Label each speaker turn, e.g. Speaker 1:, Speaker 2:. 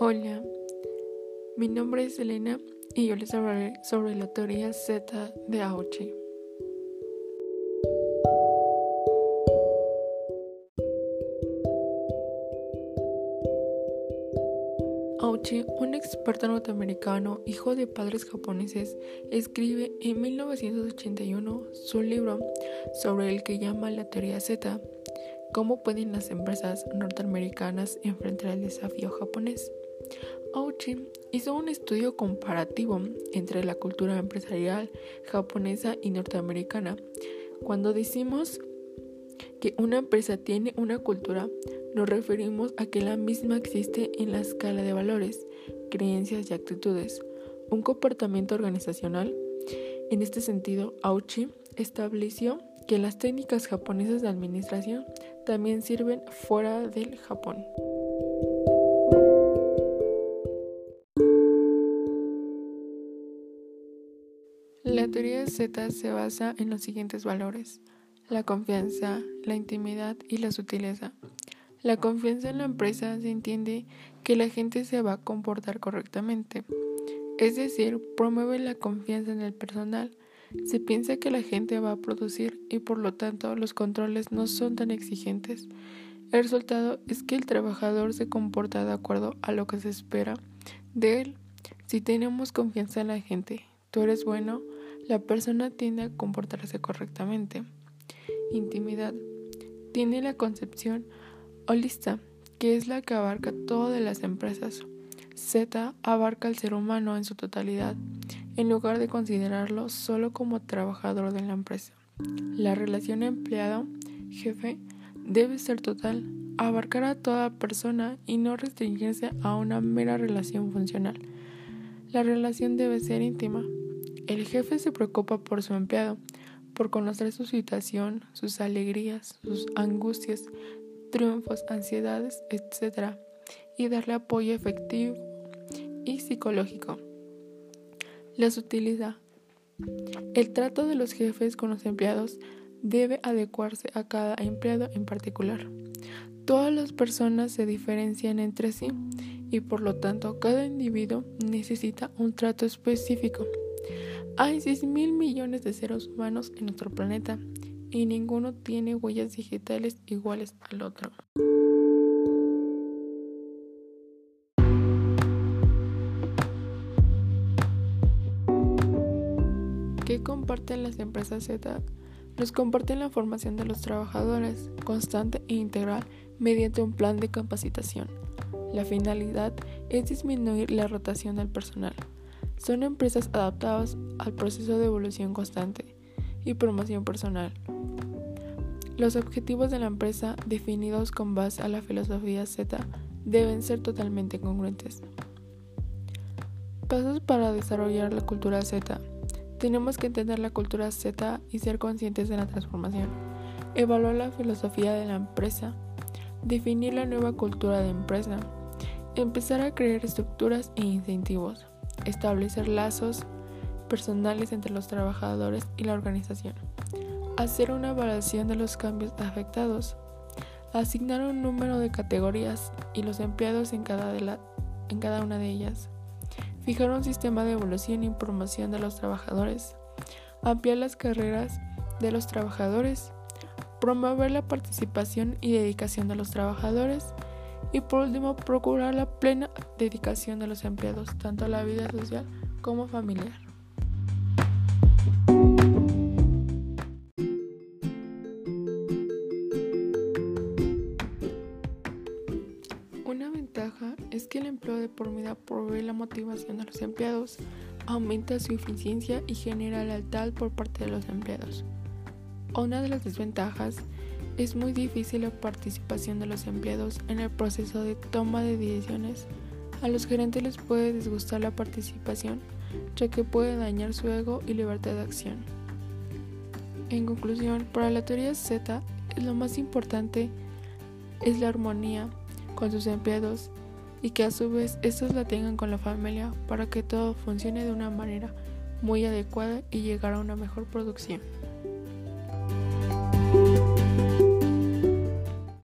Speaker 1: Hola, mi nombre es Elena y yo les hablaré sobre la teoría Z de Auchi. Auchi, un experto norteamericano, hijo de padres japoneses, escribe en 1981 su libro sobre el que llama la teoría Z, cómo pueden las empresas norteamericanas enfrentar el desafío japonés. Auchi hizo un estudio comparativo entre la cultura empresarial japonesa y norteamericana. Cuando decimos que una empresa tiene una cultura, nos referimos a que la misma existe en la escala de valores, creencias y actitudes, un comportamiento organizacional. En este sentido, Auchi estableció que las técnicas japonesas de administración también sirven fuera del Japón. Z se basa en los siguientes valores. La confianza, la intimidad y la sutileza. La confianza en la empresa se entiende que la gente se va a comportar correctamente. Es decir, promueve la confianza en el personal. Se piensa que la gente va a producir y por lo tanto los controles no son tan exigentes. El resultado es que el trabajador se comporta de acuerdo a lo que se espera de él. Si tenemos confianza en la gente, tú eres bueno, la persona tiende a comportarse correctamente. Intimidad. Tiene la concepción holista, que es la que abarca todo de las empresas. Z abarca al ser humano en su totalidad, en lugar de considerarlo solo como trabajador de la empresa. La relación empleado-jefe debe ser total, abarcar a toda persona y no restringirse a una mera relación funcional. La relación debe ser íntima, el jefe se preocupa por su empleado, por conocer su situación, sus alegrías, sus angustias, triunfos, ansiedades, etc. y darle apoyo efectivo y psicológico. Las utiliza. El trato de los jefes con los empleados debe adecuarse a cada empleado en particular. Todas las personas se diferencian entre sí y por lo tanto cada individuo necesita un trato específico. Hay 6 mil millones de seres humanos en nuestro planeta y ninguno tiene huellas digitales iguales al otro. ¿Qué comparten las empresas Z? Nos comparten la formación de los trabajadores, constante e integral, mediante un plan de capacitación. La finalidad es disminuir la rotación del personal son empresas adaptadas al proceso de evolución constante y promoción personal. Los objetivos de la empresa, definidos con base a la filosofía Z, deben ser totalmente congruentes. Pasos para desarrollar la cultura Z. Tenemos que entender la cultura Z y ser conscientes de la transformación. Evaluar la filosofía de la empresa. Definir la nueva cultura de empresa. Empezar a crear estructuras e incentivos establecer lazos personales entre los trabajadores y la organización, hacer una evaluación de los cambios afectados, asignar un número de categorías y los empleados en cada, en cada una de ellas, fijar un sistema de evolución y promoción de los trabajadores, ampliar las carreras de los trabajadores, promover la participación y dedicación de los trabajadores, y por último, procurar la plena dedicación de los empleados, tanto a la vida social como familiar. Una ventaja es que el empleo de por vida provee la motivación de los empleados, aumenta su eficiencia y genera lealtad por parte de los empleados. Una de las desventajas es muy difícil la participación de los empleados en el proceso de toma de decisiones. A los gerentes les puede disgustar la participación, ya que puede dañar su ego y libertad de acción. En conclusión, para la teoría Z, lo más importante es la armonía con sus empleados y que a su vez estos la tengan con la familia para que todo funcione de una manera muy adecuada y llegar a una mejor producción.